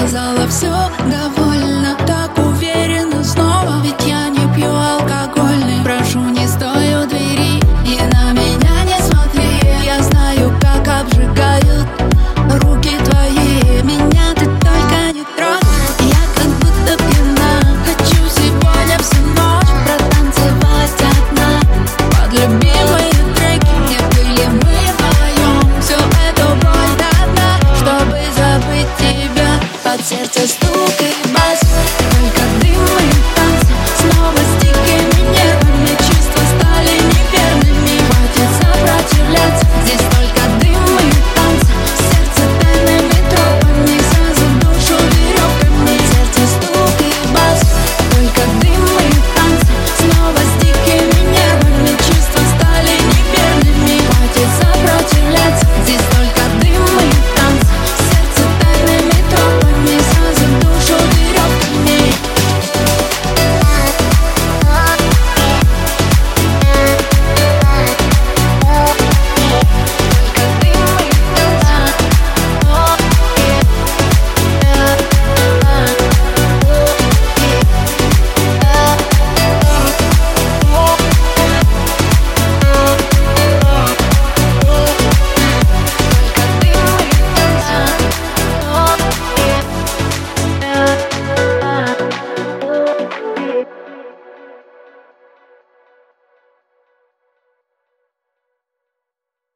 сказала все